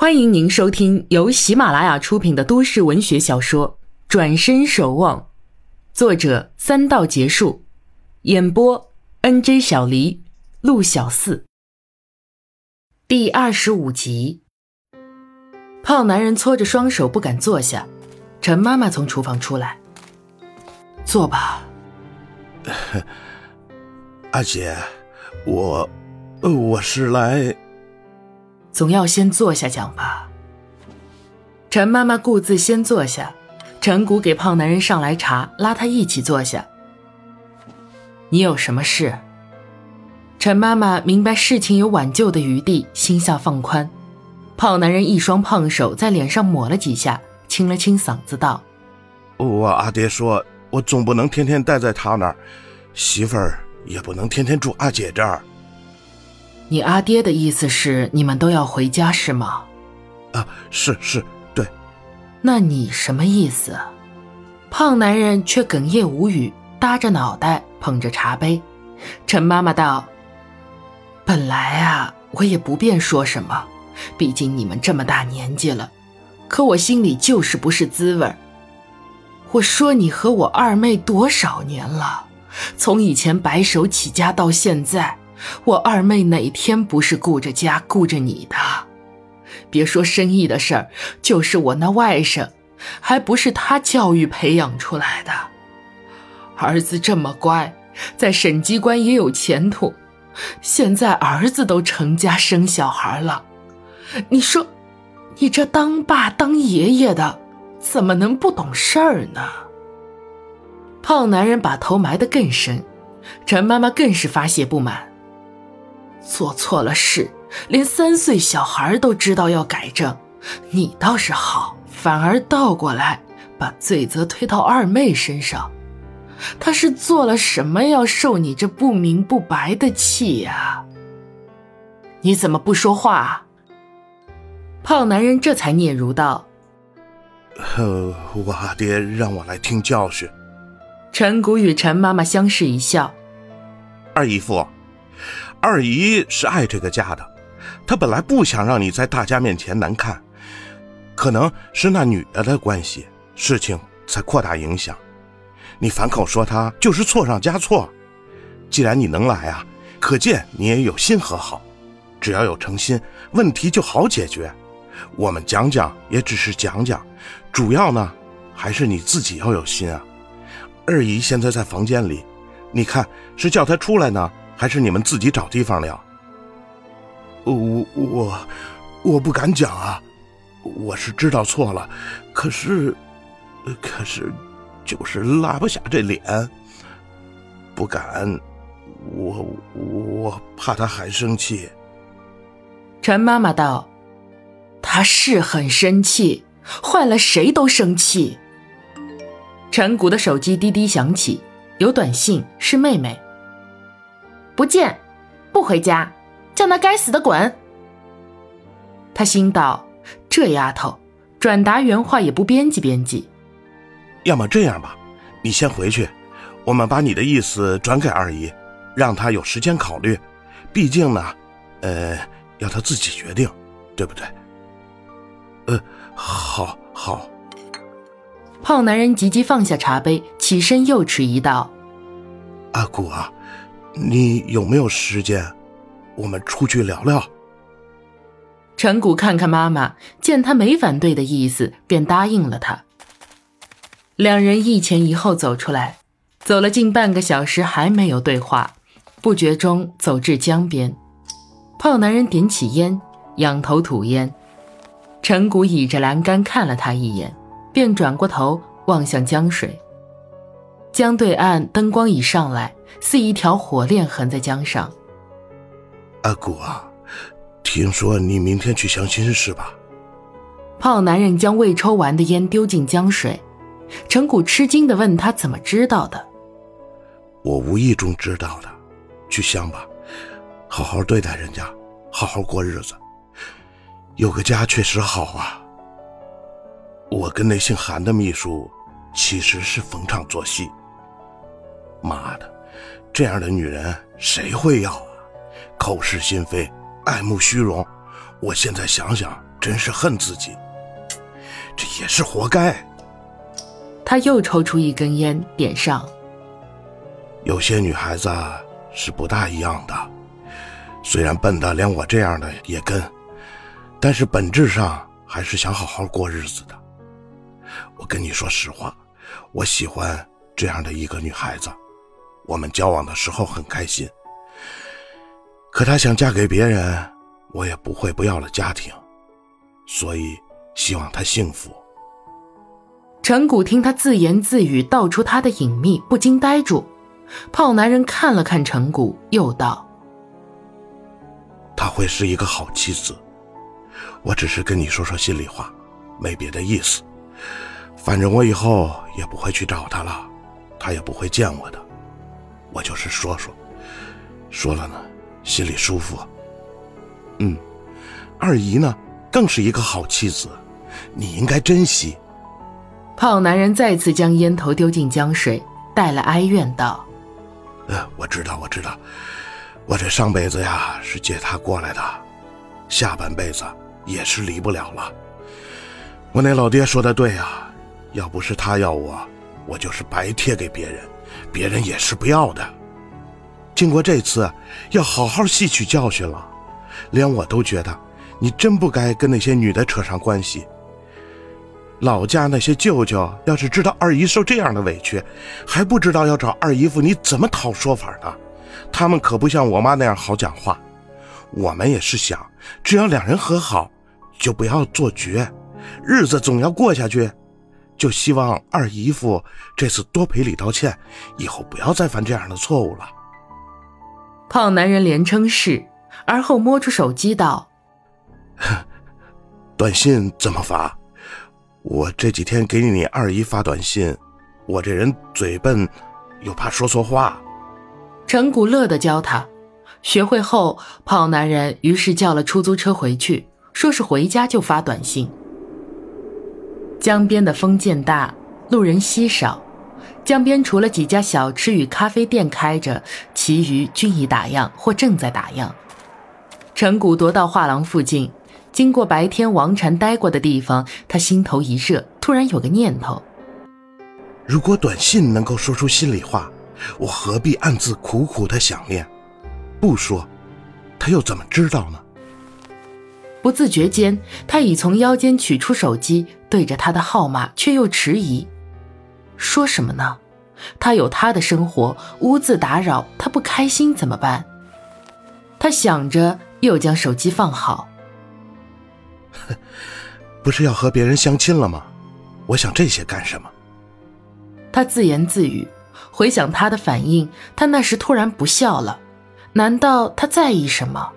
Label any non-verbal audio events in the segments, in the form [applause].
欢迎您收听由喜马拉雅出品的都市文学小说《转身守望》，作者三道结束，演播 N J 小黎、陆小四。第二十五集，胖男人搓着双手不敢坐下。陈妈妈从厨房出来，坐吧。[laughs] 阿姐，我，我是来。总要先坐下讲吧。陈妈妈顾自先坐下，陈谷给胖男人上来茶，拉他一起坐下。你有什么事？陈妈妈明白事情有挽救的余地，心下放宽。胖男人一双胖手在脸上抹了几下，清了清嗓子道：“我阿爹说，我总不能天天待在他那儿，媳妇儿也不能天天住阿姐这儿。”你阿爹的意思是你们都要回家是吗？啊，是是，对。那你什么意思？胖男人却哽咽无语，搭着脑袋捧着茶杯。陈妈妈道：“本来啊，我也不便说什么，毕竟你们这么大年纪了。可我心里就是不是滋味我说你和我二妹多少年了，从以前白手起家到现在。”我二妹哪天不是顾着家顾着你的？别说生意的事儿，就是我那外甥，还不是他教育培养出来的。儿子这么乖，在省机关也有前途。现在儿子都成家生小孩了，你说，你这当爸当爷爷的，怎么能不懂事儿呢？胖男人把头埋得更深，陈妈妈更是发泄不满。做错了事，连三岁小孩都知道要改正，你倒是好，反而倒过来把罪责推到二妹身上。她是做了什么要受你这不明不白的气呀？你怎么不说话？胖男人这才嗫嚅道：“呃，我阿爹让我来听教训。”陈谷与陈妈妈相视一笑，二姨夫。二姨是爱这个家的，她本来不想让你在大家面前难看，可能是那女的的关系，事情才扩大影响。你反口说她就是错上加错，既然你能来啊，可见你也有心和好。只要有诚心，问题就好解决。我们讲讲也只是讲讲，主要呢还是你自己要有心啊。二姨现在在房间里，你看是叫她出来呢？还是你们自己找地方聊。我我我不敢讲啊，我是知道错了，可是可是就是拉不下这脸，不敢。我我怕他还生气。陈妈妈道：“他是很生气，换了谁都生气。”陈谷的手机滴滴响起，有短信，是妹妹。不见，不回家，叫那该死的滚！他心道：这丫头转达原话也不编辑编辑。要么这样吧，你先回去，我们把你的意思转给二姨，让她有时间考虑。毕竟呢，呃，要她自己决定，对不对？呃，好，好。胖男人急急放下茶杯，起身又迟疑道：“阿古啊。”你有没有时间？我们出去聊聊。陈谷看看妈妈，见她没反对的意思，便答应了他。两人一前一后走出来，走了近半个小时，还没有对话。不觉中走至江边，胖男人点起烟，仰头吐烟。陈谷倚着栏杆看了他一眼，便转过头望向江水。江对岸灯光已上来，似一条火链横在江上。阿古啊，听说你明天去相亲是吧？胖男人将未抽完的烟丢进江水，陈谷吃惊地问他怎么知道的。我无意中知道的，去相吧，好好对待人家，好好过日子，有个家确实好啊。我跟那姓韩的秘书，其实是逢场作戏。妈的，这样的女人谁会要啊？口是心非，爱慕虚荣，我现在想想，真是恨自己，这也是活该。他又抽出一根烟，点上。有些女孩子是不大一样的，虽然笨的连我这样的也跟，但是本质上还是想好好过日子的。我跟你说实话，我喜欢这样的一个女孩子，我们交往的时候很开心。可她想嫁给别人，我也不会不要了家庭，所以希望她幸福。陈谷听他自言自语道出他的隐秘，不禁呆住。胖男人看了看陈谷，又道：“她会是一个好妻子。我只是跟你说说心里话，没别的意思。反正我以后也不会去找她了，她也不会见我的。我就是说说，说了呢，心里舒服。嗯，二姨呢，更是一个好妻子，你应该珍惜。”胖男人再次将烟头丢进江水，带了哀怨道。呃，我知道，我知道，我这上辈子呀是借他过来的，下半辈子也是离不了了。我那老爹说的对啊，要不是他要我，我就是白贴给别人，别人也是不要的。经过这次，要好好吸取教训了。连我都觉得，你真不该跟那些女的扯上关系。老家那些舅舅要是知道二姨受这样的委屈，还不知道要找二姨夫你怎么讨说法呢？他们可不像我妈那样好讲话。我们也是想，只要两人和好，就不要做绝，日子总要过下去。就希望二姨夫这次多赔礼道歉，以后不要再犯这样的错误了。胖男人连称是，而后摸出手机道：“ [laughs] 短信怎么发？”我这几天给你二姨发短信，我这人嘴笨，又怕说错话。陈谷乐的教他，学会后，胖男人于是叫了出租车回去，说是回家就发短信。江边的风渐大，路人稀少，江边除了几家小吃与咖啡店开着，其余均已打烊或正在打烊。陈谷踱到画廊附近。经过白天王禅待过的地方，他心头一热，突然有个念头：如果短信能够说出心里话，我何必暗自苦苦的想念？不说，他又怎么知道呢？不自觉间，他已从腰间取出手机，对着他的号码，却又迟疑。说什么呢？他有他的生活，污渍打扰，他不开心怎么办？他想着，又将手机放好。不是要和别人相亲了吗？我想这些干什么？他自言自语，回想他的反应，他那时突然不笑了。难道他在意什么？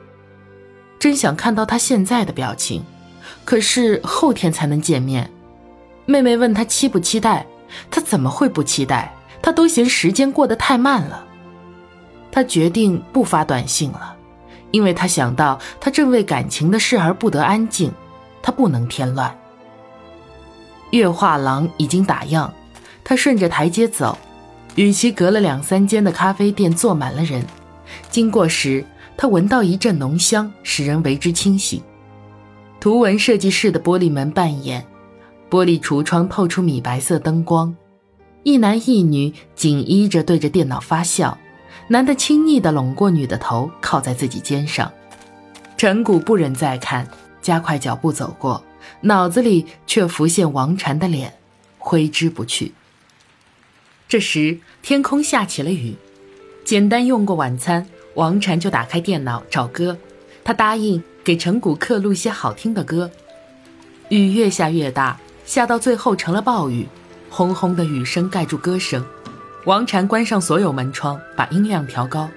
真想看到他现在的表情。可是后天才能见面。妹妹问他期不期待，他怎么会不期待？他都嫌时间过得太慢了。他决定不发短信了，因为他想到他正为感情的事而不得安静。他不能添乱。月画廊已经打烊，他顺着台阶走，与其隔了两三间的咖啡店坐满了人。经过时，他闻到一阵浓香，使人为之清醒。图文设计室的玻璃门半掩，玻璃橱窗透出米白色灯光。一男一女紧依着对着电脑发笑，男的轻昵地拢过女的头，靠在自己肩上。陈谷不忍再看。加快脚步走过，脑子里却浮现王禅的脸，挥之不去。这时天空下起了雨，简单用过晚餐，王禅就打开电脑找歌。他答应给陈谷刻录些好听的歌。雨越下越大，下到最后成了暴雨，轰轰的雨声盖住歌声。王禅关上所有门窗，把音量调高，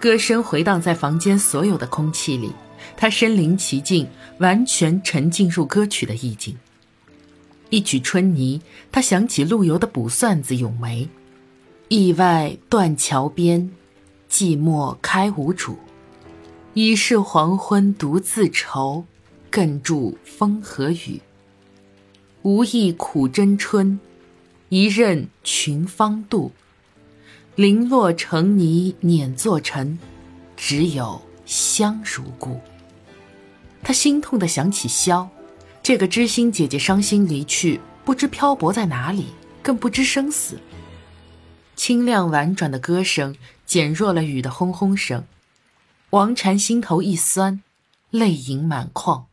歌声回荡在房间所有的空气里。他身临其境，完全沉浸入歌曲的意境。一曲《春泥》，他想起陆游的《卜算子·咏梅》：“意外断桥边，寂寞开无主。已是黄昏独自愁，更著风和雨。无意苦争春，一任群芳妒。零落成泥碾作尘，只有香如故。他心痛的想起萧，这个知心姐姐伤心离去，不知漂泊在哪里，更不知生死。清亮婉转的歌声减弱了雨的轰轰声。王禅心头一酸泪盈满眶。